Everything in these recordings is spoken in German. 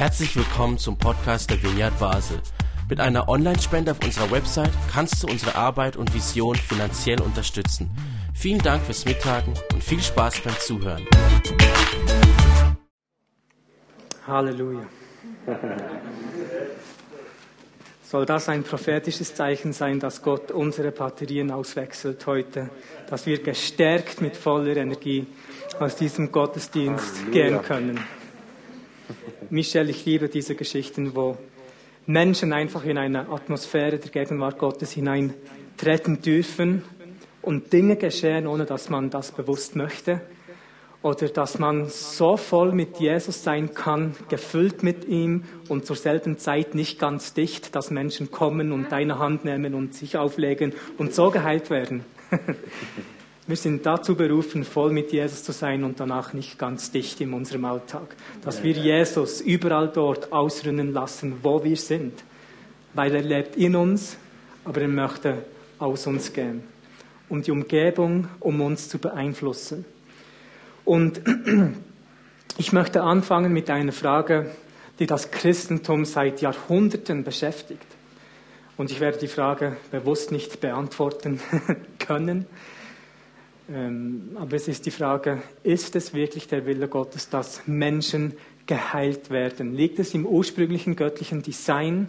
Herzlich willkommen zum Podcast der Vineyard Basel. Mit einer Online-Spende auf unserer Website kannst du unsere Arbeit und Vision finanziell unterstützen. Vielen Dank fürs Mittagen und viel Spaß beim Zuhören. Halleluja. Soll das ein prophetisches Zeichen sein, dass Gott unsere Batterien auswechselt heute, dass wir gestärkt mit voller Energie aus diesem Gottesdienst Halleluja. gehen können? Michel, ich liebe diese Geschichten, wo Menschen einfach in eine Atmosphäre der Gegenwart Gottes hineintreten dürfen und Dinge geschehen, ohne dass man das bewusst möchte. Oder dass man so voll mit Jesus sein kann, gefüllt mit ihm und zur selben Zeit nicht ganz dicht, dass Menschen kommen und deine Hand nehmen und sich auflegen und so geheilt werden. Wir sind dazu berufen, voll mit Jesus zu sein und danach nicht ganz dicht in unserem Alltag. Dass wir Jesus überall dort ausrinnen lassen, wo wir sind. Weil er lebt in uns, aber er möchte aus uns gehen. Um die Umgebung, um uns zu beeinflussen. Und ich möchte anfangen mit einer Frage, die das Christentum seit Jahrhunderten beschäftigt. Und ich werde die Frage bewusst nicht beantworten können. Ähm, aber es ist die Frage, ist es wirklich der Wille Gottes, dass Menschen geheilt werden? Liegt es im ursprünglichen göttlichen Design,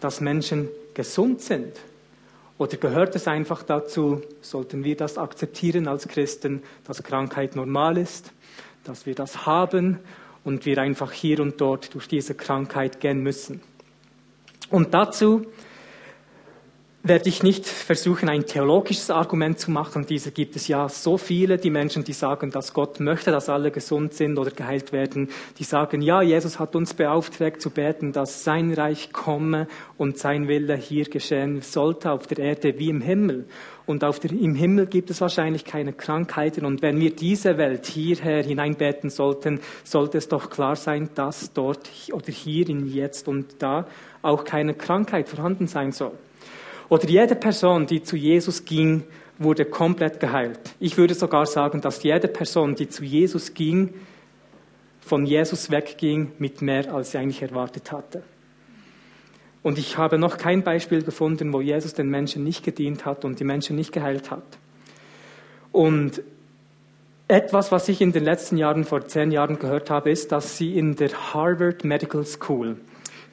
dass Menschen gesund sind? Oder gehört es einfach dazu, sollten wir das akzeptieren als Christen, dass Krankheit normal ist, dass wir das haben und wir einfach hier und dort durch diese Krankheit gehen müssen? Und dazu werde ich nicht versuchen, ein theologisches Argument zu machen. Diese gibt es ja so viele, die Menschen, die sagen, dass Gott möchte, dass alle gesund sind oder geheilt werden. Die sagen, ja, Jesus hat uns beauftragt zu beten, dass sein Reich komme und sein Wille hier geschehen sollte, auf der Erde wie im Himmel. Und auf der, im Himmel gibt es wahrscheinlich keine Krankheiten. Und wenn wir diese Welt hierher hineinbeten sollten, sollte es doch klar sein, dass dort oder hier in jetzt und da auch keine Krankheit vorhanden sein soll. Oder jede Person, die zu Jesus ging, wurde komplett geheilt. Ich würde sogar sagen, dass jede Person, die zu Jesus ging, von Jesus wegging mit mehr, als sie eigentlich erwartet hatte. Und ich habe noch kein Beispiel gefunden, wo Jesus den Menschen nicht gedient hat und die Menschen nicht geheilt hat. Und etwas, was ich in den letzten Jahren, vor zehn Jahren gehört habe, ist, dass sie in der Harvard Medical School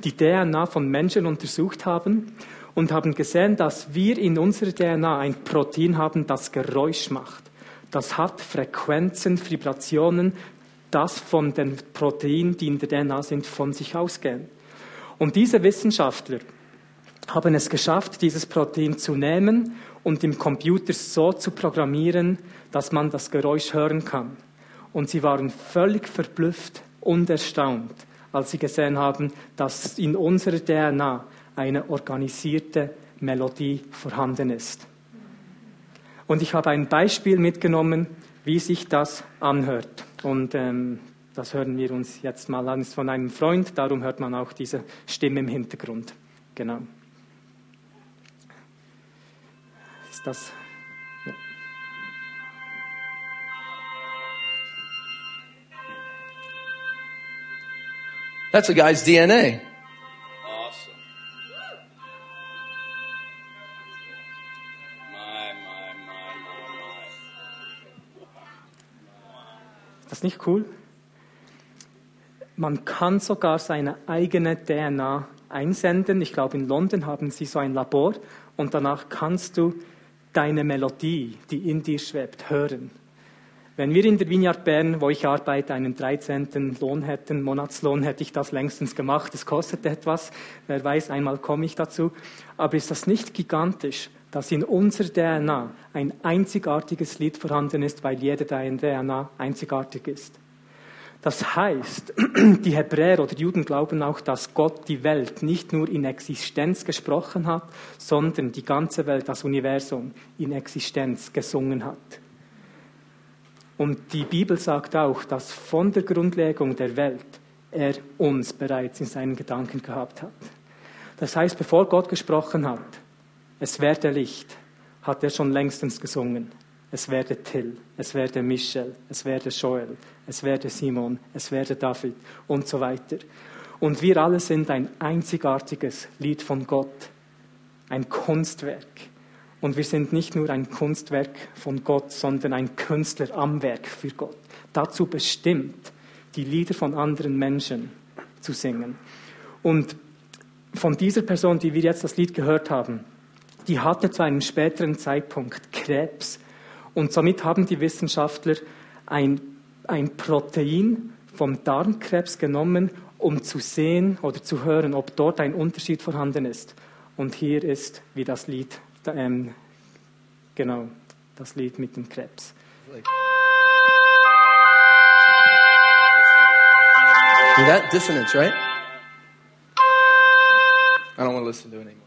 die DNA von Menschen untersucht haben und haben gesehen, dass wir in unserer DNA ein Protein haben, das Geräusch macht. Das hat Frequenzen, Vibrationen, das von den Proteinen, die in der DNA sind, von sich ausgehen. Und diese Wissenschaftler haben es geschafft, dieses Protein zu nehmen und im Computer so zu programmieren, dass man das Geräusch hören kann. Und sie waren völlig verblüfft und erstaunt, als sie gesehen haben, dass in unserer DNA eine organisierte Melodie vorhanden ist. Und ich habe ein Beispiel mitgenommen, wie sich das anhört. Und ähm, das hören wir uns jetzt mal an. Es ist von einem Freund, darum hört man auch diese Stimme im Hintergrund. Genau. Ist das. That's a guy's DNA. Cool? Man kann sogar seine eigene DNA einsenden. Ich glaube, in London haben sie so ein Labor und danach kannst du deine Melodie, die in dir schwebt, hören. Wenn wir in der Vineyard Bern, wo ich arbeite, einen 13. Lohn hätten, Monatslohn, hätte ich das längstens gemacht. Es kostet etwas. Wer weiß, einmal komme ich dazu. Aber ist das nicht gigantisch, dass in unserer DNA ein einzigartiges Lied vorhanden ist, weil jede DNA einzigartig ist. Das heißt, die Hebräer oder Juden glauben auch, dass Gott die Welt nicht nur in Existenz gesprochen hat, sondern die ganze Welt, das Universum, in Existenz gesungen hat. Und die Bibel sagt auch, dass von der Grundlegung der Welt er uns bereits in seinen Gedanken gehabt hat. Das heißt, bevor Gott gesprochen hat, es werde Licht, hat er schon längstens gesungen. Es werde Till, es werde Michel, es werde Joel, es werde Simon, es werde David und so weiter. Und wir alle sind ein einzigartiges Lied von Gott, ein Kunstwerk. Und wir sind nicht nur ein Kunstwerk von Gott, sondern ein Künstler am Werk für Gott. Dazu bestimmt, die Lieder von anderen Menschen zu singen. Und von dieser Person, die wir jetzt das Lied gehört haben, die hatte zu einem späteren Zeitpunkt Krebs. Und somit haben die Wissenschaftler ein, ein Protein vom Darmkrebs genommen, um zu sehen oder zu hören, ob dort ein Unterschied vorhanden ist. Und hier ist, wie das Lied, ähm, genau, das Lied mit dem Krebs. That dissonance, right? I don't want to listen to it anymore.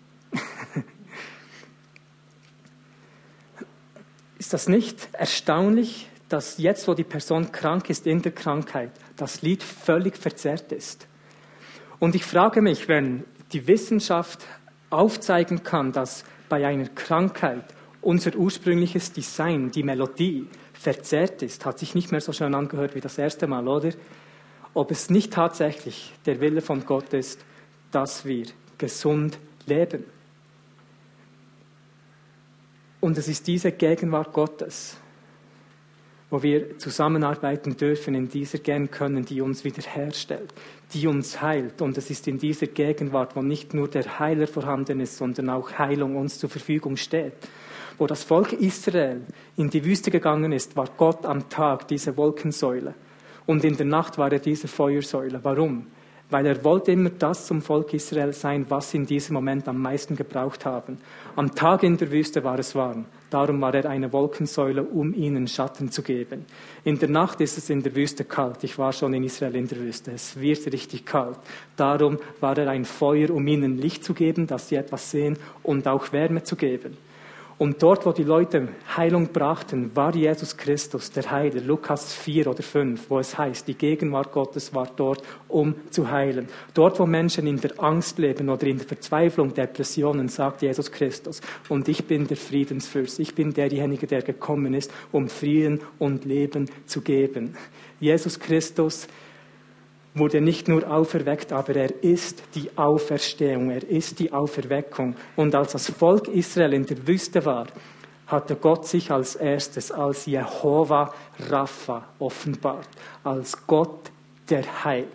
Ist das nicht erstaunlich, dass jetzt, wo die Person krank ist in der Krankheit, das Lied völlig verzerrt ist? Und ich frage mich, wenn die Wissenschaft aufzeigen kann, dass bei einer Krankheit unser ursprüngliches Design, die Melodie, verzerrt ist, hat sich nicht mehr so schön angehört wie das erste Mal, oder? Ob es nicht tatsächlich der Wille von Gott ist, dass wir gesund leben. Und es ist diese Gegenwart Gottes, wo wir zusammenarbeiten dürfen, in dieser gern können, die uns wiederherstellt, die uns heilt. Und es ist in dieser Gegenwart, wo nicht nur der Heiler vorhanden ist, sondern auch Heilung uns zur Verfügung steht. Wo das Volk Israel in die Wüste gegangen ist, war Gott am Tag diese Wolkensäule. Und in der Nacht war er diese Feuersäule. Warum? Weil er wollte immer das zum Volk Israel sein, was sie in diesem Moment am meisten gebraucht haben. Am Tag in der Wüste war es warm, darum war er eine Wolkensäule, um ihnen Schatten zu geben. In der Nacht ist es in der Wüste kalt. Ich war schon in Israel in der Wüste. Es wird richtig kalt. Darum war er ein Feuer, um ihnen Licht zu geben, dass sie etwas sehen und auch Wärme zu geben. Und dort, wo die Leute Heilung brachten, war Jesus Christus, der Heiler. Lukas 4 oder 5, wo es heißt, die Gegenwart Gottes war dort, um zu heilen. Dort, wo Menschen in der Angst leben oder in der Verzweiflung, Depressionen, sagt Jesus Christus, und ich bin der Friedensfürst. Ich bin derjenige, der gekommen ist, um Frieden und Leben zu geben. Jesus Christus wurde nicht nur auferweckt, aber er ist die Auferstehung, er ist die Auferweckung. Und als das Volk Israel in der Wüste war, hatte Gott sich als erstes als Jehova Rapha offenbart, als Gott, der heilt.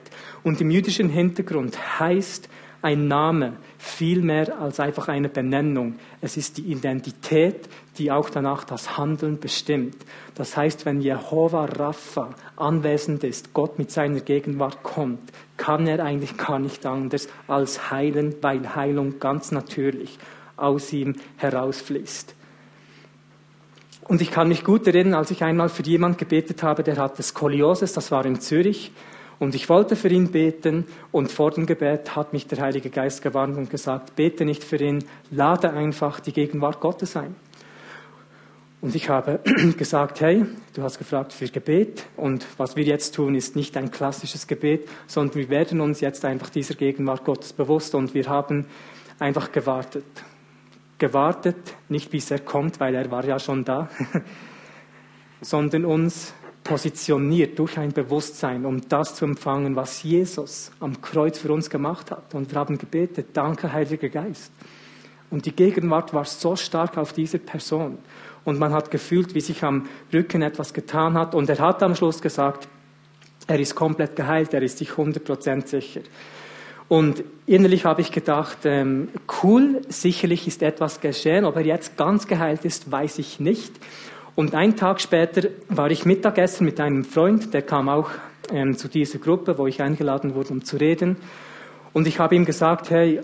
Und im jüdischen Hintergrund heißt ein Name viel mehr als einfach eine Benennung. Es ist die Identität, die auch danach das Handeln bestimmt. Das heißt, wenn Jehova Rapha anwesend ist, Gott mit seiner Gegenwart kommt, kann er eigentlich gar nicht anders als heilen, weil Heilung ganz natürlich aus ihm herausfließt. Und ich kann mich gut erinnern, als ich einmal für jemand gebetet habe, der hatte Skoliose, das war in Zürich, und ich wollte für ihn beten und vor dem Gebet hat mich der Heilige Geist gewarnt und gesagt, bete nicht für ihn, lade einfach die Gegenwart Gottes ein. Und ich habe gesagt, hey, du hast gefragt für Gebet und was wir jetzt tun, ist nicht ein klassisches Gebet, sondern wir werden uns jetzt einfach dieser Gegenwart Gottes bewusst und wir haben einfach gewartet. Gewartet, nicht bis er kommt, weil er war ja schon da, sondern uns positioniert durch ein Bewusstsein, um das zu empfangen, was Jesus am Kreuz für uns gemacht hat. Und wir haben gebetet, danke Heiliger Geist. Und die Gegenwart war so stark auf dieser Person. Und man hat gefühlt, wie sich am Rücken etwas getan hat. Und er hat am Schluss gesagt, er ist komplett geheilt, er ist sich 100% sicher. Und innerlich habe ich gedacht, ähm, cool, sicherlich ist etwas geschehen, ob er jetzt ganz geheilt ist, weiß ich nicht. Und einen Tag später war ich Mittagessen mit einem Freund, der kam auch ähm, zu dieser Gruppe, wo ich eingeladen wurde, um zu reden. Und ich habe ihm gesagt, hey,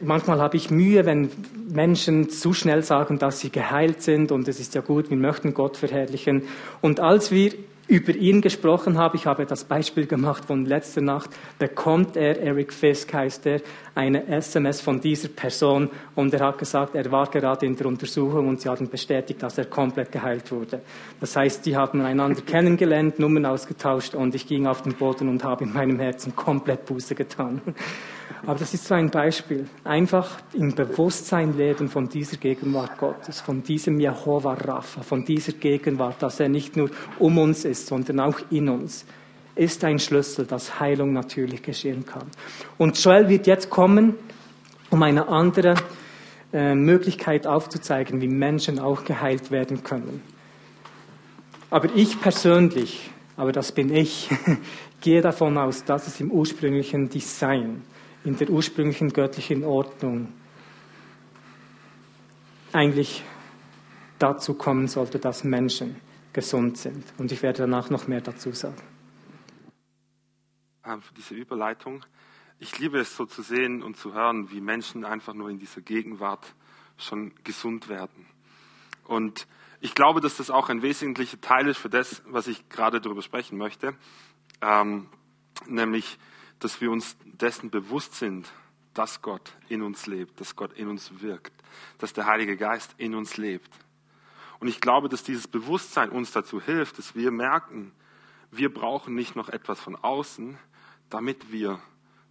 manchmal habe ich Mühe, wenn Menschen zu schnell sagen, dass sie geheilt sind und es ist ja gut, wir möchten Gott verherrlichen. Und als wir über ihn gesprochen habe. Ich habe das Beispiel gemacht von letzter Nacht. Bekommt er, Eric Fisk heißt er, eine SMS von dieser Person und er hat gesagt, er war gerade in der Untersuchung und sie haben bestätigt, dass er komplett geheilt wurde. Das heißt, die haben einander kennengelernt, Nummern ausgetauscht und ich ging auf den Boden und habe in meinem Herzen komplett Buße getan. Aber das ist so ein Beispiel. Einfach im Bewusstsein leben von dieser Gegenwart Gottes, von diesem Jehovah Rapha, von dieser Gegenwart, dass er nicht nur um uns ist, sondern auch in uns. ist ein Schlüssel, dass Heilung natürlich geschehen kann. Und Joel wird jetzt kommen, um eine andere äh, Möglichkeit aufzuzeigen, wie Menschen auch geheilt werden können. Aber ich persönlich, aber das bin ich, gehe davon aus, dass es im ursprünglichen Design, in der ursprünglichen göttlichen Ordnung eigentlich dazu kommen sollte, dass Menschen gesund sind. Und ich werde danach noch mehr dazu sagen. Ähm, für diese Überleitung. Ich liebe es so zu sehen und zu hören, wie Menschen einfach nur in dieser Gegenwart schon gesund werden. Und ich glaube, dass das auch ein wesentlicher Teil ist für das, was ich gerade darüber sprechen möchte, ähm, nämlich, dass wir uns dessen bewusst sind, dass Gott in uns lebt, dass Gott in uns wirkt, dass der Heilige Geist in uns lebt. Und ich glaube, dass dieses Bewusstsein uns dazu hilft, dass wir merken, wir brauchen nicht noch etwas von außen, damit wir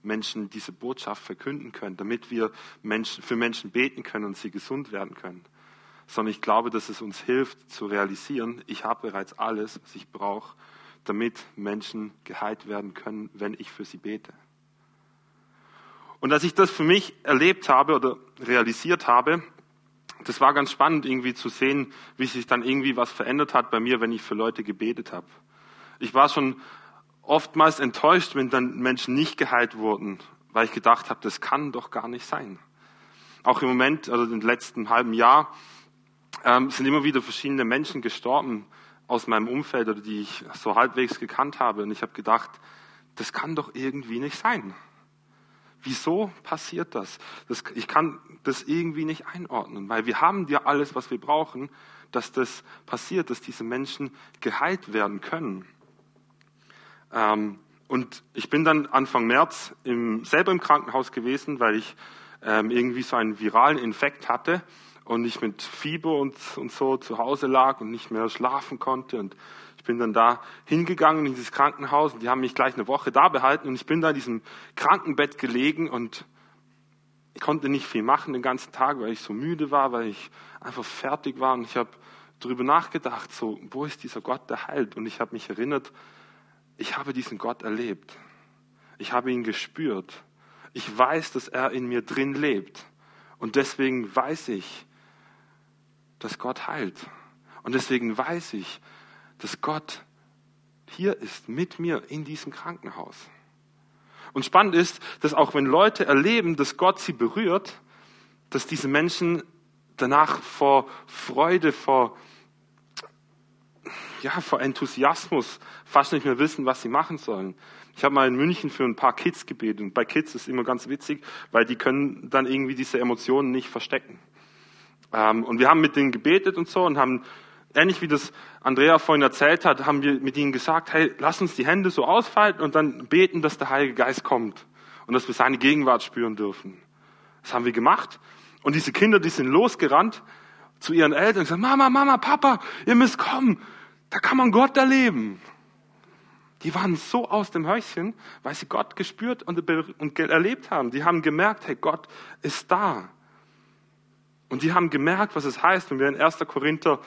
Menschen diese Botschaft verkünden können, damit wir Menschen, für Menschen beten können und sie gesund werden können. Sondern ich glaube, dass es uns hilft zu realisieren, ich habe bereits alles, was ich brauche, damit Menschen geheilt werden können, wenn ich für sie bete. Und als ich das für mich erlebt habe oder realisiert habe, das war ganz spannend irgendwie zu sehen, wie sich dann irgendwie was verändert hat bei mir, wenn ich für Leute gebetet habe. Ich war schon oftmals enttäuscht, wenn dann Menschen nicht geheilt wurden, weil ich gedacht habe, das kann doch gar nicht sein. Auch im Moment, also im letzten halben Jahr, ähm, sind immer wieder verschiedene Menschen gestorben aus meinem Umfeld oder die ich so halbwegs gekannt habe. Und ich habe gedacht, das kann doch irgendwie nicht sein. Wieso passiert das? das? Ich kann das irgendwie nicht einordnen, weil wir haben ja alles, was wir brauchen, dass das passiert, dass diese Menschen geheilt werden können. Ähm, und ich bin dann Anfang März im, selber im Krankenhaus gewesen, weil ich ähm, irgendwie so einen viralen Infekt hatte und ich mit Fieber und, und so zu Hause lag und nicht mehr schlafen konnte. Und ich bin dann da hingegangen in dieses Krankenhaus und die haben mich gleich eine Woche da behalten und ich bin da in diesem Krankenbett gelegen und ich konnte nicht viel machen den ganzen Tag, weil ich so müde war, weil ich einfach fertig war und ich habe darüber nachgedacht, so, wo ist dieser Gott, der heilt? Und ich habe mich erinnert, ich habe diesen Gott erlebt. Ich habe ihn gespürt. Ich weiß, dass er in mir drin lebt. Und deswegen weiß ich, dass Gott heilt. Und deswegen weiß ich, dass Gott hier ist, mit mir in diesem Krankenhaus. Und spannend ist, dass auch wenn Leute erleben, dass Gott sie berührt, dass diese Menschen danach vor Freude, vor ja, vor Enthusiasmus fast nicht mehr wissen, was sie machen sollen. Ich habe mal in München für ein paar Kids gebetet und bei Kids ist immer ganz witzig, weil die können dann irgendwie diese Emotionen nicht verstecken. Ähm, und wir haben mit denen gebetet und so und haben, ähnlich wie das Andrea vorhin erzählt hat, haben wir mit ihnen gesagt, hey, lass uns die Hände so ausfalten und dann beten, dass der Heilige Geist kommt und dass wir seine Gegenwart spüren dürfen. Das haben wir gemacht und diese Kinder, die sind losgerannt zu ihren Eltern und gesagt, Mama, Mama, Papa, ihr müsst kommen. Da kann man Gott erleben. Die waren so aus dem Häuschen, weil sie Gott gespürt und, erlebt haben. Die haben gemerkt, hey, Gott ist da. Und die haben gemerkt, was es heißt, wenn wir in 1. Korinther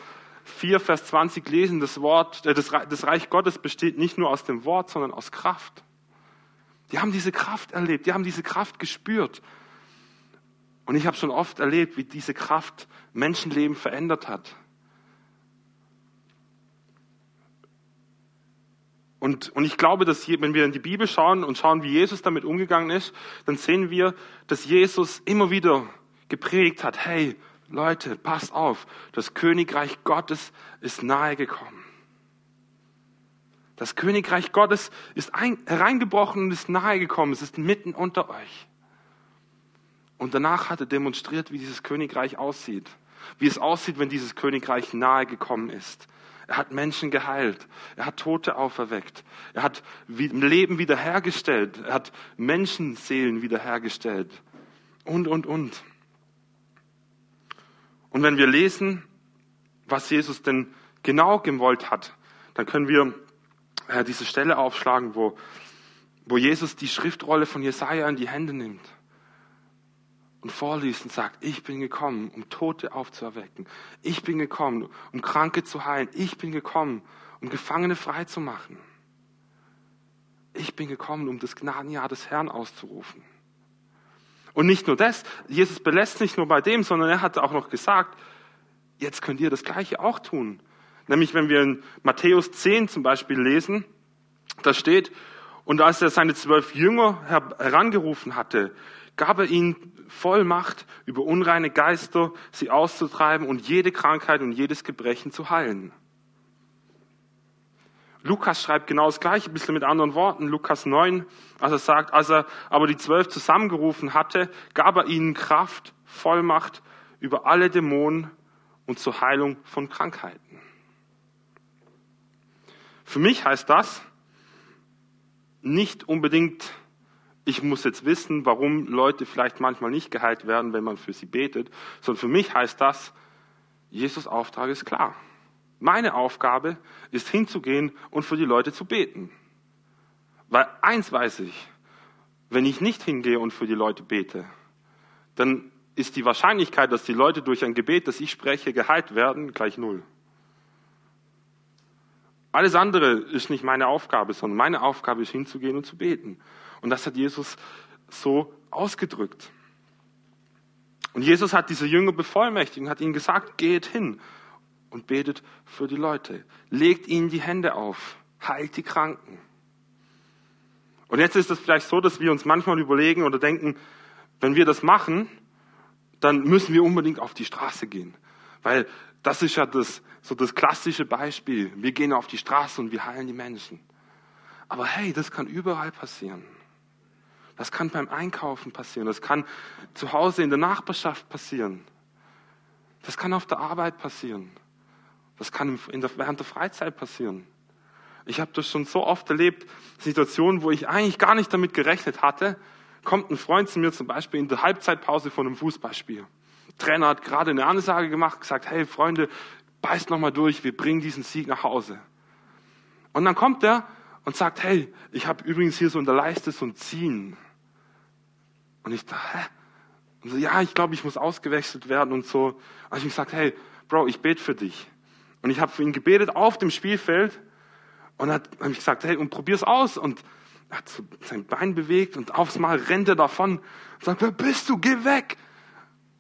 4, Vers 20 lesen, das Wort, äh, das Reich Gottes besteht nicht nur aus dem Wort, sondern aus Kraft. Die haben diese Kraft erlebt, die haben diese Kraft gespürt. Und ich habe schon oft erlebt, wie diese Kraft Menschenleben verändert hat. Und, und ich glaube, dass hier, wenn wir in die Bibel schauen und schauen, wie Jesus damit umgegangen ist, dann sehen wir, dass Jesus immer wieder gepredigt hat, hey Leute, passt auf, das Königreich Gottes ist nahe gekommen. Das Königreich Gottes ist ein, hereingebrochen und ist nahe gekommen. Es ist mitten unter euch. Und danach hat er demonstriert, wie dieses Königreich aussieht. Wie es aussieht, wenn dieses Königreich nahe gekommen ist. Er hat Menschen geheilt. Er hat Tote auferweckt. Er hat Leben wiederhergestellt. Er hat Menschenseelen wiederhergestellt. Und, und, und. Und wenn wir lesen, was Jesus denn genau gewollt hat, dann können wir äh, diese Stelle aufschlagen, wo, wo Jesus die Schriftrolle von Jesaja in die Hände nimmt und vorliest und sagt, ich bin gekommen, um Tote aufzuerwecken. Ich bin gekommen, um Kranke zu heilen. Ich bin gekommen, um Gefangene frei zu machen. ich bin gekommen, um das Gnadenjahr des Herrn auszurufen. Und nicht nur das, Jesus belässt nicht nur bei dem, sondern er hat auch noch gesagt, jetzt könnt ihr das Gleiche auch tun. Nämlich, wenn wir in Matthäus 10 zum Beispiel lesen, da steht, und als er seine zwölf Jünger herangerufen hatte, gab er ihnen Vollmacht, über unreine Geister sie auszutreiben und jede Krankheit und jedes Gebrechen zu heilen. Lukas schreibt genau das Gleiche, ein bisschen mit anderen Worten. Lukas 9, als er sagt, als er aber die zwölf zusammengerufen hatte, gab er ihnen Kraft, Vollmacht über alle Dämonen und zur Heilung von Krankheiten. Für mich heißt das nicht unbedingt, ich muss jetzt wissen, warum Leute vielleicht manchmal nicht geheilt werden, wenn man für sie betet, sondern für mich heißt das, Jesus Auftrag ist klar. Meine Aufgabe ist hinzugehen und für die Leute zu beten. Weil eins weiß ich, wenn ich nicht hingehe und für die Leute bete, dann ist die Wahrscheinlichkeit, dass die Leute durch ein Gebet, das ich spreche, geheilt werden, gleich null. Alles andere ist nicht meine Aufgabe, sondern meine Aufgabe ist hinzugehen und zu beten. Und das hat Jesus so ausgedrückt. Und Jesus hat diese Jünger bevollmächtigt und hat ihnen gesagt, geht hin und betet für die Leute. Legt ihnen die Hände auf, heilt die Kranken. Und jetzt ist es vielleicht so, dass wir uns manchmal überlegen oder denken, wenn wir das machen, dann müssen wir unbedingt auf die Straße gehen. Weil das ist ja das, so das klassische Beispiel. Wir gehen auf die Straße und wir heilen die Menschen. Aber hey, das kann überall passieren. Das kann beim Einkaufen passieren. Das kann zu Hause in der Nachbarschaft passieren. Das kann auf der Arbeit passieren. Das kann der, während der Freizeit passieren. Ich habe das schon so oft erlebt, Situationen, wo ich eigentlich gar nicht damit gerechnet hatte, kommt ein Freund zu mir zum Beispiel in der Halbzeitpause von einem Fußballspiel. Der Trainer hat gerade eine Ansage gemacht, gesagt, hey Freunde, beißt nochmal durch, wir bringen diesen Sieg nach Hause. Und dann kommt er und sagt, hey, ich habe übrigens hier so in der Leiste so ein Ziehen. Und ich dachte, hä? Und so, ja, ich glaube, ich muss ausgewechselt werden und so. Und ich habe gesagt, hey, Bro, ich bete für dich. Und ich habe für ihn gebetet auf dem Spielfeld und hat habe ich gesagt, hey, und probier's aus. Und er hat so sein Bein bewegt und aufs Mal rennt er davon und sagt, wer bist du? Geh weg!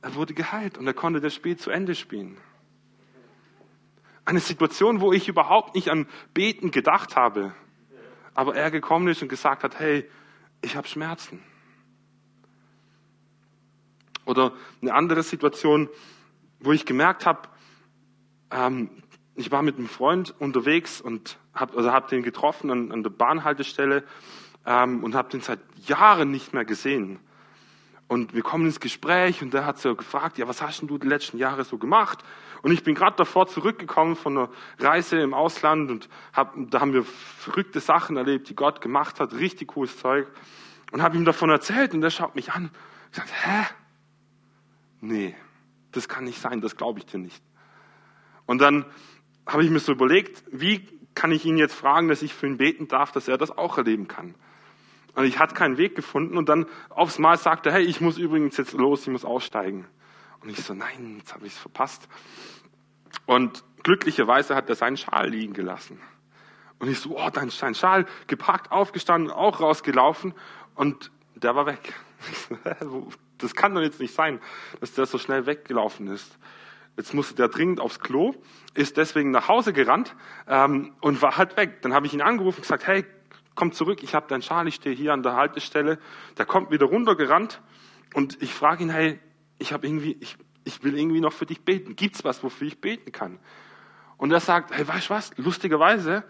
Er wurde geheilt und er konnte das Spiel zu Ende spielen. Eine Situation, wo ich überhaupt nicht an Beten gedacht habe, aber er gekommen ist und gesagt hat, hey, ich habe Schmerzen. Oder eine andere Situation, wo ich gemerkt habe, ähm, ich war mit einem Freund unterwegs und habe also hab den getroffen an, an der Bahnhaltestelle ähm, und habe den seit Jahren nicht mehr gesehen. Und wir kommen ins Gespräch und der hat so gefragt, ja, was hast denn du die letzten Jahre so gemacht? Und ich bin gerade davor zurückgekommen von einer Reise im Ausland und hab, da haben wir verrückte Sachen erlebt, die Gott gemacht hat, richtig cooles Zeug. Und habe ihm davon erzählt und der schaut mich an und sagt, hä? Nee, das kann nicht sein, das glaube ich dir nicht. Und dann habe ich mir so überlegt, wie kann ich ihn jetzt fragen, dass ich für ihn beten darf, dass er das auch erleben kann. Und ich hatte keinen Weg gefunden und dann aufs Mal sagte, hey, ich muss übrigens jetzt los, ich muss aussteigen. Und ich so, nein, jetzt habe ich es verpasst. Und glücklicherweise hat er seinen Schal liegen gelassen. Und ich so, oh, dein, dein Schal, gepackt, aufgestanden, auch rausgelaufen und der war weg. Das kann doch jetzt nicht sein, dass der so schnell weggelaufen ist. Jetzt musste der dringend aufs Klo, ist deswegen nach Hause gerannt ähm, und war halt weg. Dann habe ich ihn angerufen und gesagt, hey, komm zurück, ich habe deinen Schal, ich stehe hier an der Haltestelle. Der kommt wieder runtergerannt und ich frage ihn, hey, ich habe irgendwie, ich, ich will irgendwie noch für dich beten. Gibt's was, wofür ich beten kann? Und er sagt, hey, weißt du was? Lustigerweise,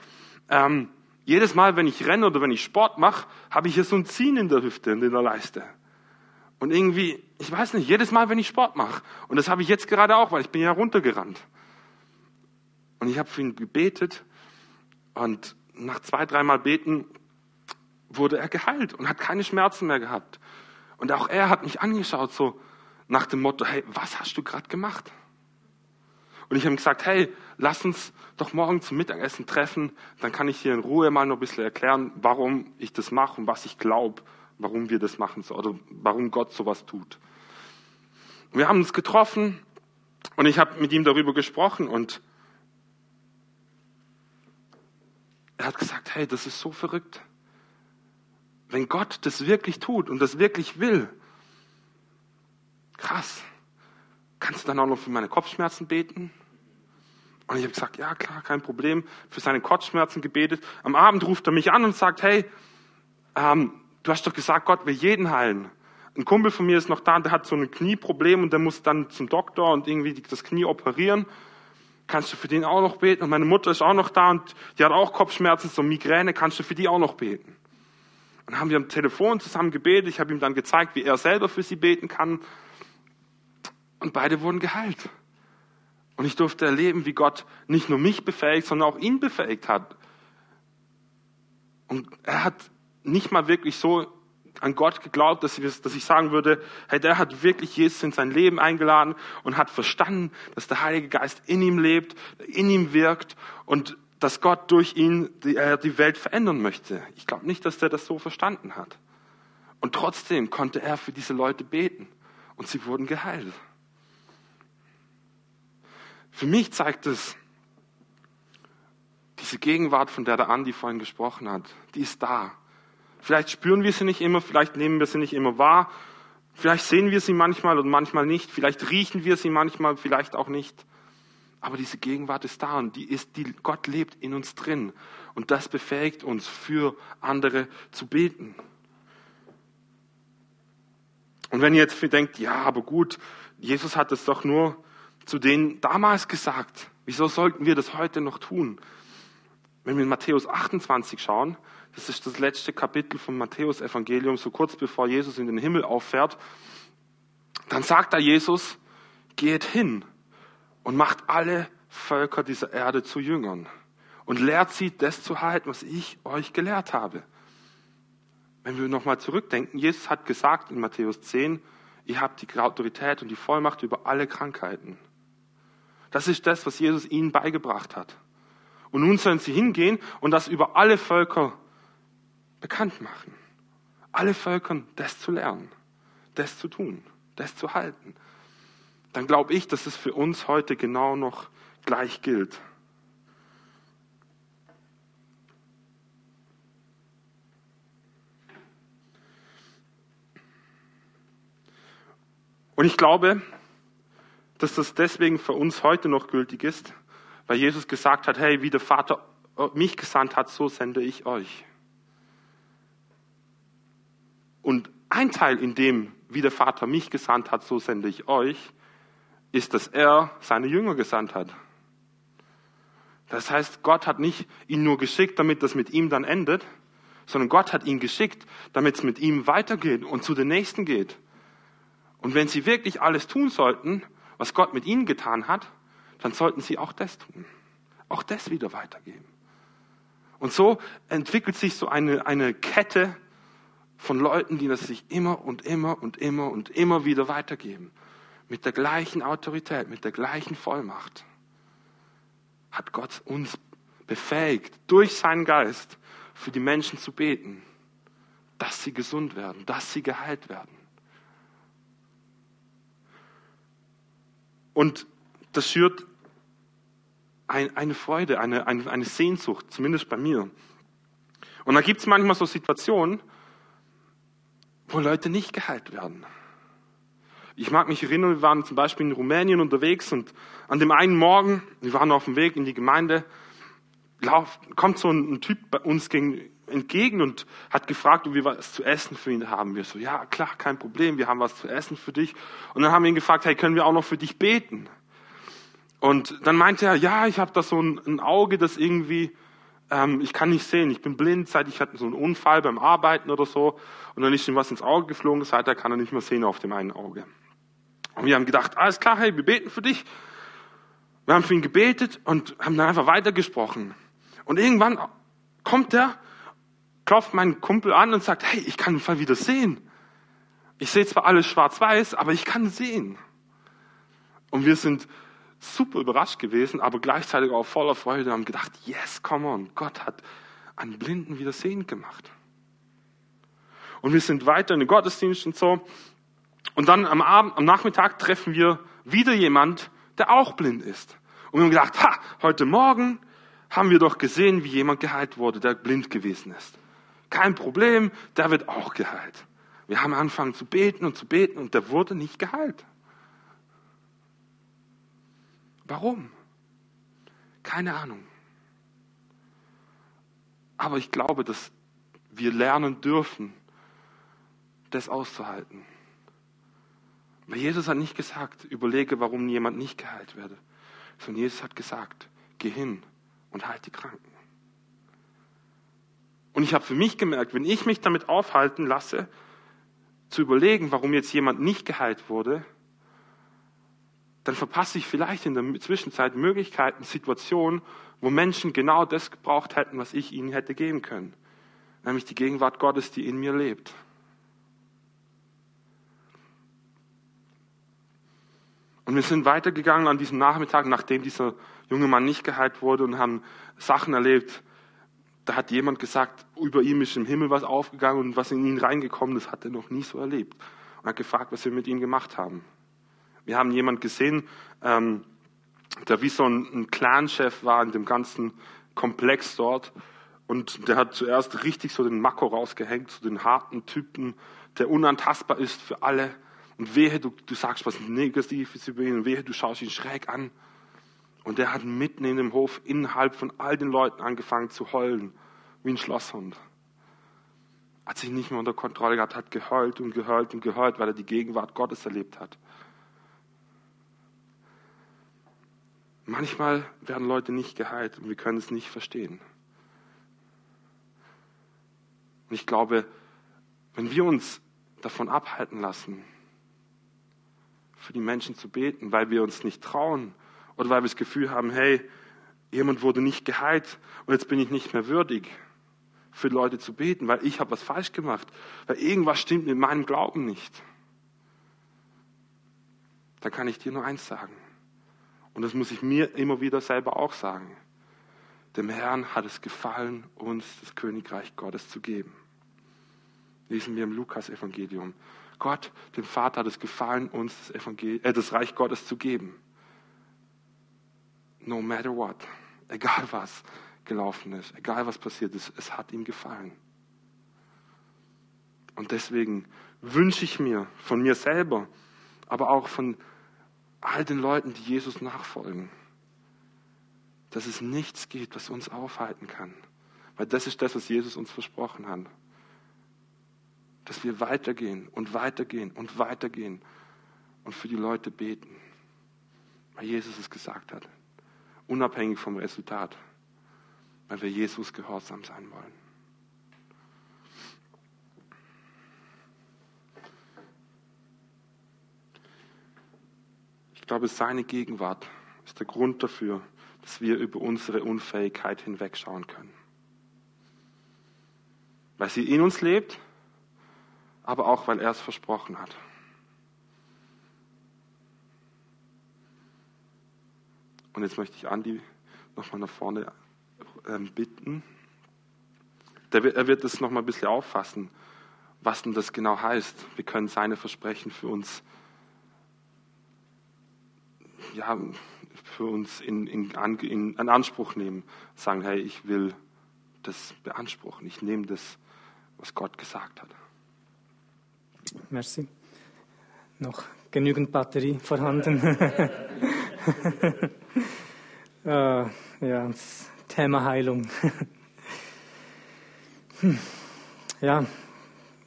ähm, jedes Mal, wenn ich renne oder wenn ich Sport mache, habe ich hier so ein Ziehen in der Hüfte und in der Leiste. Und irgendwie, ich weiß nicht, jedes Mal, wenn ich Sport mache. Und das habe ich jetzt gerade auch, weil ich bin ja runtergerannt. Und ich habe für ihn gebetet und nach zwei, dreimal beten wurde er geheilt und hat keine Schmerzen mehr gehabt. Und auch er hat mich angeschaut, so nach dem Motto, hey, was hast du gerade gemacht? Und ich habe ihm gesagt, hey, lass uns doch morgen zum Mittagessen treffen, dann kann ich dir in Ruhe mal noch ein bisschen erklären, warum ich das mache und was ich glaube warum wir das machen oder warum Gott sowas tut. Wir haben uns getroffen und ich habe mit ihm darüber gesprochen und er hat gesagt, hey, das ist so verrückt. wenn Gott das wirklich tut und das wirklich will, krass, kannst du dann auch noch für meine Kopfschmerzen beten? Und ich habe gesagt, ja klar, kein Problem, für seine Kopfschmerzen gebetet. Am Abend ruft er mich an und sagt, hey, ähm, du hast doch gesagt, Gott will jeden heilen. Ein Kumpel von mir ist noch da, der hat so ein Knieproblem und der muss dann zum Doktor und irgendwie das Knie operieren. Kannst du für den auch noch beten? Und meine Mutter ist auch noch da und die hat auch Kopfschmerzen, so Migräne, kannst du für die auch noch beten? Und dann haben wir am Telefon zusammen gebetet. Ich habe ihm dann gezeigt, wie er selber für sie beten kann. Und beide wurden geheilt. Und ich durfte erleben, wie Gott nicht nur mich befähigt, sondern auch ihn befähigt hat. Und er hat nicht mal wirklich so an Gott geglaubt, dass ich, dass ich sagen würde, hey, der hat wirklich Jesus in sein Leben eingeladen und hat verstanden, dass der Heilige Geist in ihm lebt, in ihm wirkt und dass Gott durch ihn die, äh, die Welt verändern möchte. Ich glaube nicht, dass der das so verstanden hat. Und trotzdem konnte er für diese Leute beten und sie wurden geheilt. Für mich zeigt es, diese Gegenwart, von der der Andi vorhin gesprochen hat, die ist da. Vielleicht spüren wir sie nicht immer, vielleicht nehmen wir sie nicht immer wahr, vielleicht sehen wir sie manchmal und manchmal nicht, vielleicht riechen wir sie manchmal, vielleicht auch nicht. Aber diese Gegenwart ist da und die ist, die, Gott lebt in uns drin. Und das befähigt uns, für andere zu beten. Und wenn ihr jetzt denkt, ja, aber gut, Jesus hat es doch nur zu denen damals gesagt. Wieso sollten wir das heute noch tun? Wenn wir in Matthäus 28 schauen, das ist das letzte Kapitel vom Matthäus-Evangelium, so kurz bevor Jesus in den Himmel auffährt. Dann sagt da Jesus, geht hin und macht alle Völker dieser Erde zu Jüngern und lehrt sie, das zu halten, was ich euch gelehrt habe. Wenn wir nochmal zurückdenken, Jesus hat gesagt in Matthäus 10, ihr habt die Autorität und die Vollmacht über alle Krankheiten. Das ist das, was Jesus ihnen beigebracht hat. Und nun sollen sie hingehen und das über alle Völker bekannt machen. Alle Völkern das zu lernen, das zu tun, das zu halten. Dann glaube ich, dass es für uns heute genau noch gleich gilt. Und ich glaube, dass das deswegen für uns heute noch gültig ist, weil Jesus gesagt hat, hey, wie der Vater mich gesandt hat, so sende ich euch. Und ein Teil in dem, wie der Vater mich gesandt hat, so sende ich euch, ist, dass er seine Jünger gesandt hat. Das heißt, Gott hat nicht ihn nur geschickt, damit das mit ihm dann endet, sondern Gott hat ihn geschickt, damit es mit ihm weitergeht und zu den Nächsten geht. Und wenn sie wirklich alles tun sollten, was Gott mit ihnen getan hat, dann sollten sie auch das tun. Auch das wieder weitergeben. Und so entwickelt sich so eine, eine Kette von Leuten, die das sich immer und immer und immer und immer wieder weitergeben. Mit der gleichen Autorität, mit der gleichen Vollmacht hat Gott uns befähigt, durch seinen Geist für die Menschen zu beten, dass sie gesund werden, dass sie geheilt werden. Und das schürt ein, eine Freude, eine, eine, eine Sehnsucht, zumindest bei mir. Und da gibt es manchmal so Situationen, wo Leute nicht geheilt werden. Ich mag mich erinnern, wir waren zum Beispiel in Rumänien unterwegs und an dem einen Morgen, wir waren auf dem Weg in die Gemeinde, kommt so ein, Typ bei uns entgegen und hat gefragt, ob wir was zu essen für ihn haben. Wir so, ja klar, kein Problem, wir haben was zu essen für dich. Und dann haben wir ihn gefragt, hey, können wir auch noch für dich beten? Und dann meinte er, ja, ich habe da so ein, ein Auge, das irgendwie ähm, ich kann nicht sehen, ich bin blind, seit ich hatte so einen Unfall beim Arbeiten oder so und dann ist ihm was ins Auge geflogen, seither kann er nicht mehr sehen auf dem einen Auge. Und wir haben gedacht, alles klar, hey, wir beten für dich. Wir haben für ihn gebetet und haben dann einfach weitergesprochen. Und irgendwann kommt er, klopft meinen Kumpel an und sagt, hey, ich kann im Fall wieder sehen. Ich sehe zwar alles schwarz-weiß, aber ich kann sehen. Und wir sind super überrascht gewesen, aber gleichzeitig auch voller Freude und haben gedacht, yes, come on, Gott hat einen Blinden wieder sehend gemacht. Und wir sind weiter in den Gottesdienst und so. Und dann am Abend, am Nachmittag treffen wir wieder jemand, der auch blind ist. Und wir haben gedacht, ha, heute Morgen haben wir doch gesehen, wie jemand geheilt wurde, der blind gewesen ist. Kein Problem, der wird auch geheilt. Wir haben angefangen zu beten und zu beten und der wurde nicht geheilt. Warum? Keine Ahnung. Aber ich glaube, dass wir lernen dürfen, das auszuhalten. Weil Jesus hat nicht gesagt, überlege, warum jemand nicht geheilt werde, sondern Jesus hat gesagt, geh hin und halt die Kranken. Und ich habe für mich gemerkt, wenn ich mich damit aufhalten lasse, zu überlegen, warum jetzt jemand nicht geheilt wurde, dann verpasse ich vielleicht in der Zwischenzeit Möglichkeiten, Situationen, wo Menschen genau das gebraucht hätten, was ich ihnen hätte geben können. Nämlich die Gegenwart Gottes, die in mir lebt. Und wir sind weitergegangen an diesem Nachmittag, nachdem dieser junge Mann nicht geheilt wurde und haben Sachen erlebt. Da hat jemand gesagt, über ihm ist im Himmel was aufgegangen und was in ihn reingekommen ist, hat er noch nie so erlebt. Und hat gefragt, was wir mit ihm gemacht haben. Wir haben jemand gesehen, ähm, der wie so ein, ein Clanchef war in dem ganzen Komplex dort. Und der hat zuerst richtig so den Makko rausgehängt, so den harten Typen, der unantastbar ist für alle. Und wehe, du, du sagst was Negatives über ihn, wehe, du schaust ihn schräg an. Und der hat mitten in dem Hof innerhalb von all den Leuten angefangen zu heulen, wie ein Schlosshund. Hat sich nicht mehr unter Kontrolle gehabt, hat geheult und geheult und geheult, weil er die Gegenwart Gottes erlebt hat. Manchmal werden Leute nicht geheilt und wir können es nicht verstehen. Und ich glaube, wenn wir uns davon abhalten lassen, für die Menschen zu beten, weil wir uns nicht trauen oder weil wir das Gefühl haben, hey, jemand wurde nicht geheilt und jetzt bin ich nicht mehr würdig, für Leute zu beten, weil ich habe was falsch gemacht, weil irgendwas stimmt mit meinem Glauben nicht. Dann kann ich dir nur eins sagen. Und das muss ich mir immer wieder selber auch sagen. Dem Herrn hat es gefallen, uns das Königreich Gottes zu geben. Lesen wir im Lukas-Evangelium. Gott, dem Vater, hat es gefallen, uns das, äh, das Reich Gottes zu geben. No matter what. Egal was gelaufen ist, egal was passiert ist, es hat ihm gefallen. Und deswegen wünsche ich mir von mir selber, aber auch von all den Leuten, die Jesus nachfolgen, dass es nichts gibt, was uns aufhalten kann. Weil das ist das, was Jesus uns versprochen hat dass wir weitergehen und weitergehen und weitergehen und für die Leute beten, weil Jesus es gesagt hat, unabhängig vom Resultat, weil wir Jesus gehorsam sein wollen. Ich glaube, seine Gegenwart ist der Grund dafür, dass wir über unsere Unfähigkeit hinwegschauen können. Weil sie in uns lebt aber auch, weil er es versprochen hat. Und jetzt möchte ich Andi nochmal nach vorne ähm, bitten. er wird es nochmal ein bisschen auffassen, was denn das genau heißt. Wir können seine Versprechen für uns, ja, für uns in, in, in, in Anspruch nehmen. Sagen, hey, ich will das beanspruchen. Ich nehme das, was Gott gesagt hat. Merci. Noch genügend Batterie vorhanden. uh, ja, das Thema Heilung. ja,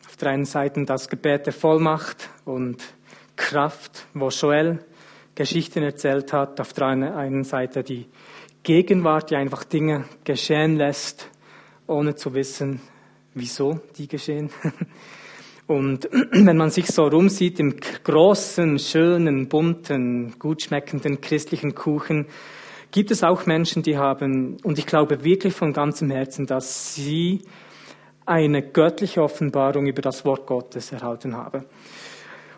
auf der einen Seite das Gebet der Vollmacht und Kraft, wo Joel Geschichten erzählt hat. Auf der einen Seite die Gegenwart, die einfach Dinge geschehen lässt, ohne zu wissen, wieso die geschehen. Und wenn man sich so rumsieht im großen, schönen, bunten, gut schmeckenden christlichen Kuchen, gibt es auch Menschen, die haben, und ich glaube wirklich von ganzem Herzen, dass sie eine göttliche Offenbarung über das Wort Gottes erhalten haben.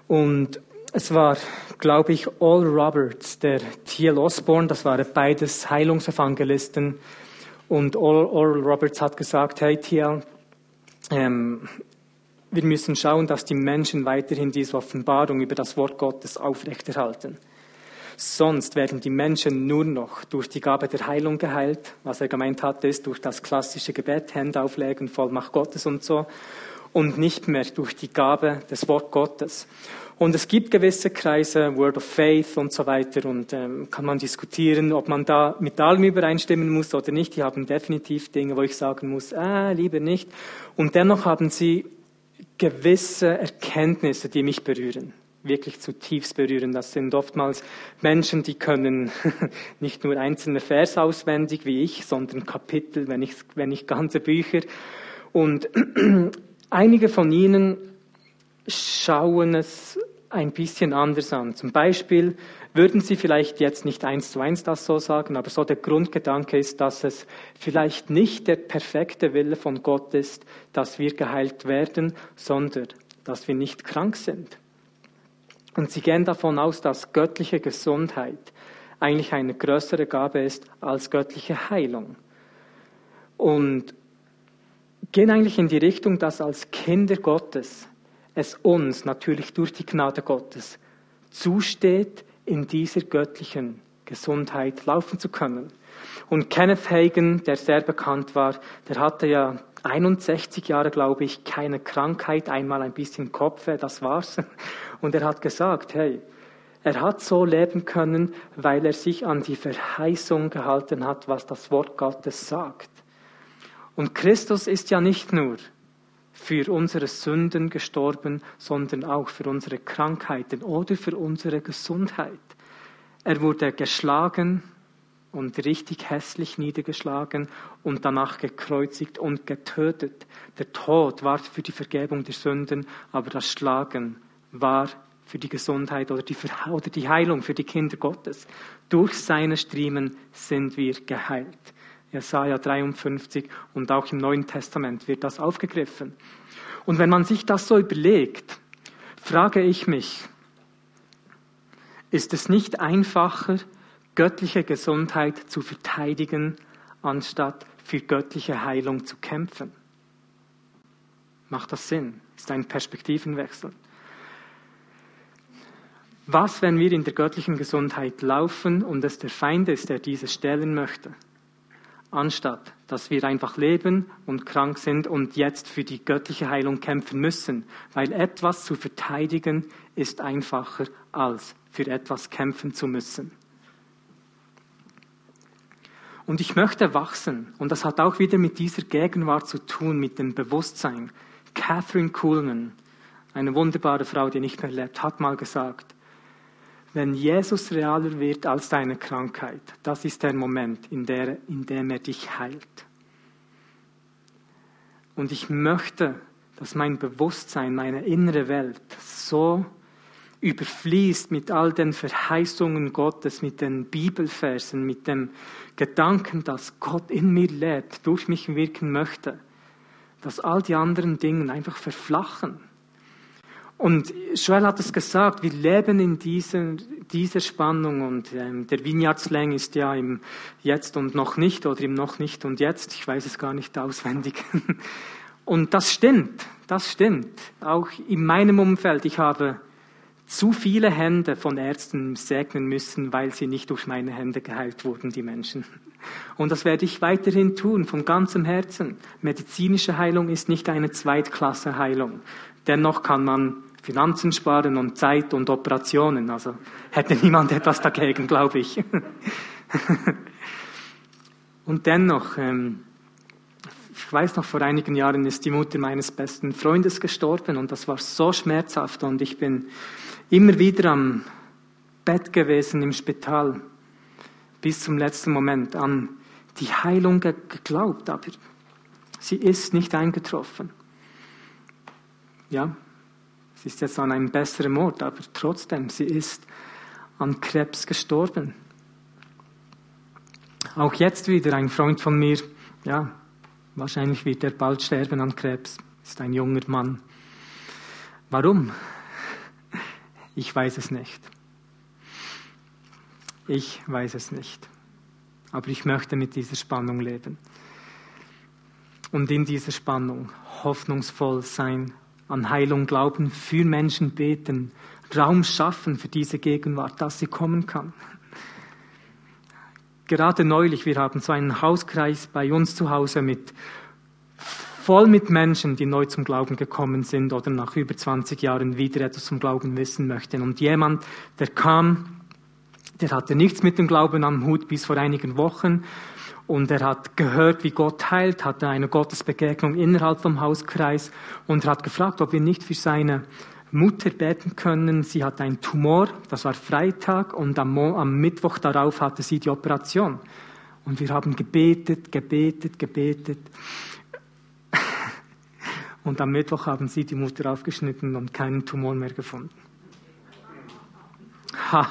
Und es war, glaube ich, All Roberts, der T.L. Osborne, das waren beides Heilungsevangelisten. Und All, All Roberts hat gesagt, hey T.L., ähm, wir müssen schauen, dass die Menschen weiterhin diese Offenbarung über das Wort Gottes aufrechterhalten. Sonst werden die Menschen nur noch durch die Gabe der Heilung geheilt. Was er gemeint hat, ist durch das klassische Gebet, Hände auflegen, Vollmacht Gottes und so. Und nicht mehr durch die Gabe des Wort Gottes. Und es gibt gewisse Kreise, Word of Faith und so weiter, und ähm, kann man diskutieren, ob man da mit allem übereinstimmen muss oder nicht. Die haben definitiv Dinge, wo ich sagen muss, ah, lieber nicht. Und dennoch haben sie gewisse Erkenntnisse, die mich berühren wirklich zutiefst berühren. Das sind oftmals Menschen, die können nicht nur einzelne Vers auswendig wie ich, sondern Kapitel, wenn ich, wenn ich ganze Bücher. Und einige von ihnen schauen es ein bisschen anders an. Zum Beispiel würden sie vielleicht jetzt nicht eins zu eins das so sagen, aber so der Grundgedanke ist, dass es vielleicht nicht der perfekte Wille von Gott ist, dass wir geheilt werden, sondern dass wir nicht krank sind. Und sie gehen davon aus, dass göttliche Gesundheit eigentlich eine größere Gabe ist als göttliche Heilung. Und gehen eigentlich in die Richtung, dass als Kinder Gottes es uns natürlich durch die Gnade Gottes zusteht, in dieser göttlichen Gesundheit laufen zu können. Und Kenneth Hagen, der sehr bekannt war, der hatte ja 61 Jahre, glaube ich, keine Krankheit, einmal ein bisschen Kopfe, das war's. Und er hat gesagt, hey, er hat so leben können, weil er sich an die Verheißung gehalten hat, was das Wort Gottes sagt. Und Christus ist ja nicht nur für unsere Sünden gestorben, sondern auch für unsere Krankheiten oder für unsere Gesundheit. Er wurde geschlagen und richtig hässlich niedergeschlagen und danach gekreuzigt und getötet. Der Tod war für die Vergebung der Sünden, aber das Schlagen war für die Gesundheit oder die, oder die Heilung für die Kinder Gottes. Durch seine Striemen sind wir geheilt. Jesaja 53 und auch im Neuen Testament wird das aufgegriffen. Und wenn man sich das so überlegt, frage ich mich, ist es nicht einfacher, göttliche Gesundheit zu verteidigen, anstatt für göttliche Heilung zu kämpfen? Macht das Sinn? Ist ein Perspektivenwechsel. Was, wenn wir in der göttlichen Gesundheit laufen und es der Feind ist, der diese stellen möchte? Anstatt dass wir einfach leben und krank sind und jetzt für die göttliche Heilung kämpfen müssen, weil etwas zu verteidigen ist einfacher als für etwas kämpfen zu müssen. Und ich möchte wachsen, und das hat auch wieder mit dieser Gegenwart zu tun, mit dem Bewusstsein. Catherine Kuhlman, eine wunderbare Frau, die nicht mehr lebt, hat mal gesagt, wenn Jesus realer wird als deine Krankheit, das ist der Moment, in, der, in dem er dich heilt. Und ich möchte, dass mein Bewusstsein, meine innere Welt so überfließt mit all den Verheißungen Gottes, mit den Bibelversen, mit dem Gedanken, dass Gott in mir lebt, durch mich wirken möchte, dass all die anderen Dinge einfach verflachen und Joel hat es gesagt, wir leben in dieser, dieser Spannung und ähm, der Vineyardslang ist ja im Jetzt und noch nicht oder im noch nicht und jetzt. Ich weiß es gar nicht auswendig. Und das stimmt, das stimmt. Auch in meinem Umfeld. Ich habe zu viele Hände von Ärzten segnen müssen, weil sie nicht durch meine Hände geheilt wurden, die Menschen. Und das werde ich weiterhin tun, von ganzem Herzen. Medizinische Heilung ist nicht eine Zweitklasse Heilung. Dennoch kann man Finanzen sparen und Zeit und Operationen. Also hätte niemand etwas dagegen, glaube ich. und dennoch, ähm, ich weiß noch, vor einigen Jahren ist die Mutter meines besten Freundes gestorben und das war so schmerzhaft und ich bin immer wieder am Bett gewesen im Spital bis zum letzten Moment an die Heilung geglaubt, aber sie ist nicht eingetroffen. Ja, Sie ist jetzt an einem besseren Ort, aber trotzdem, sie ist an Krebs gestorben. Auch jetzt wieder ein Freund von mir, ja, wahrscheinlich wird er bald sterben an Krebs, ist ein junger Mann. Warum? Ich weiß es nicht. Ich weiß es nicht. Aber ich möchte mit dieser Spannung leben. Und in dieser Spannung hoffnungsvoll sein an Heilung glauben, für Menschen beten, Raum schaffen für diese Gegenwart, dass sie kommen kann. Gerade neulich, wir haben so einen Hauskreis bei uns zu Hause mit voll mit Menschen, die neu zum Glauben gekommen sind oder nach über 20 Jahren wieder etwas zum Glauben wissen möchten. Und jemand, der kam, der hatte nichts mit dem Glauben am Hut bis vor einigen Wochen und er hat gehört, wie Gott heilt, hatte eine Gottesbegegnung innerhalb vom Hauskreis und er hat gefragt, ob wir nicht für seine Mutter beten können. Sie hat einen Tumor, das war Freitag und am, am Mittwoch darauf hatte sie die Operation. Und wir haben gebetet, gebetet, gebetet. Und am Mittwoch haben sie die Mutter aufgeschnitten und keinen Tumor mehr gefunden.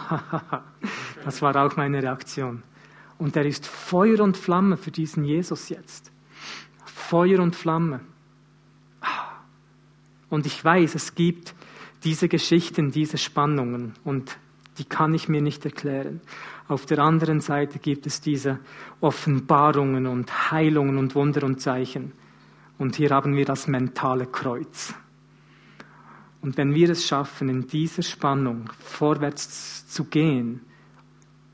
das war auch meine Reaktion. Und er ist Feuer und Flamme für diesen Jesus jetzt. Feuer und Flamme. Und ich weiß, es gibt diese Geschichten, diese Spannungen und die kann ich mir nicht erklären. Auf der anderen Seite gibt es diese Offenbarungen und Heilungen und Wunder und Zeichen. Und hier haben wir das mentale Kreuz. Und wenn wir es schaffen, in dieser Spannung vorwärts zu gehen,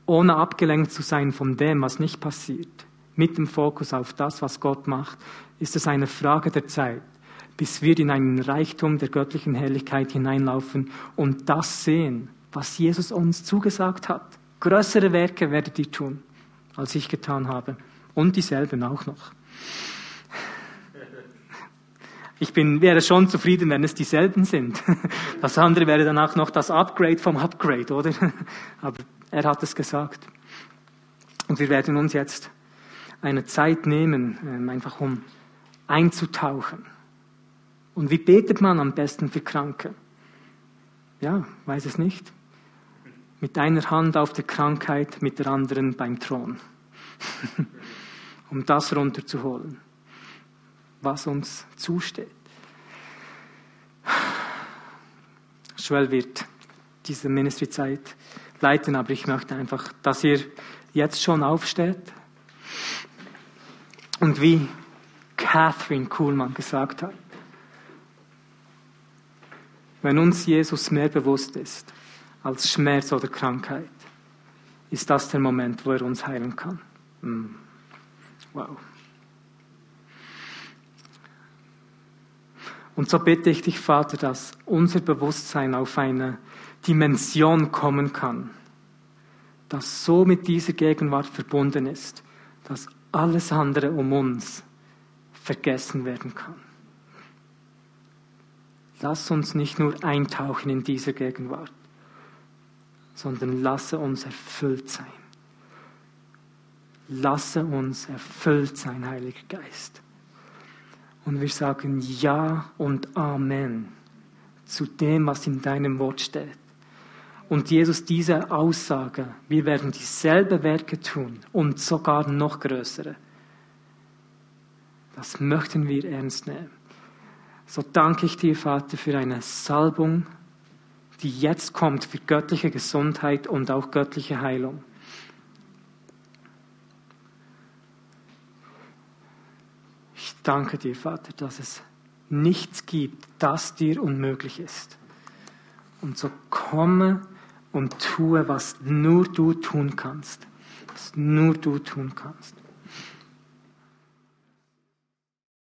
ohne abgelenkt zu sein von dem, was nicht passiert, mit dem Fokus auf das, was Gott macht, ist es eine Frage der Zeit, bis wir in einen Reichtum der göttlichen Herrlichkeit hineinlaufen und das sehen, was Jesus uns zugesagt hat. Größere Werke werdet ihr tun, als ich getan habe. Und dieselben auch noch. Ich bin, wäre schon zufrieden, wenn es dieselben sind. Das andere wäre dann auch noch das Upgrade vom Upgrade, oder? Aber er hat es gesagt. Und wir werden uns jetzt eine Zeit nehmen, ähm, einfach um einzutauchen. Und wie betet man am besten für Kranke? Ja, weiß es nicht. Mit einer Hand auf der Krankheit, mit der anderen beim Thron. um das runterzuholen, was uns zusteht. Joel wird diese Ministry-Zeit leiten, aber ich möchte einfach, dass ihr jetzt schon aufsteht und wie Catherine Kuhlmann gesagt hat, wenn uns Jesus mehr bewusst ist als Schmerz oder Krankheit, ist das der Moment, wo er uns heilen kann. Mm. Wow. Und so bitte ich dich, Vater, dass unser Bewusstsein auf eine Dimension kommen kann, das so mit dieser Gegenwart verbunden ist, dass alles andere um uns vergessen werden kann. Lass uns nicht nur eintauchen in diese Gegenwart, sondern lasse uns erfüllt sein. Lasse uns erfüllt sein, Heiliger Geist. Und wir sagen Ja und Amen zu dem, was in deinem Wort steht. Und Jesus, diese Aussage, wir werden dieselbe Werke tun und sogar noch größere. Das möchten wir ernst nehmen. So danke ich dir, Vater, für eine Salbung, die jetzt kommt für göttliche Gesundheit und auch göttliche Heilung. Danke dir, Vater, dass es nichts gibt, das dir unmöglich ist. Und so komme und tue, was nur du tun kannst. Was nur du tun kannst.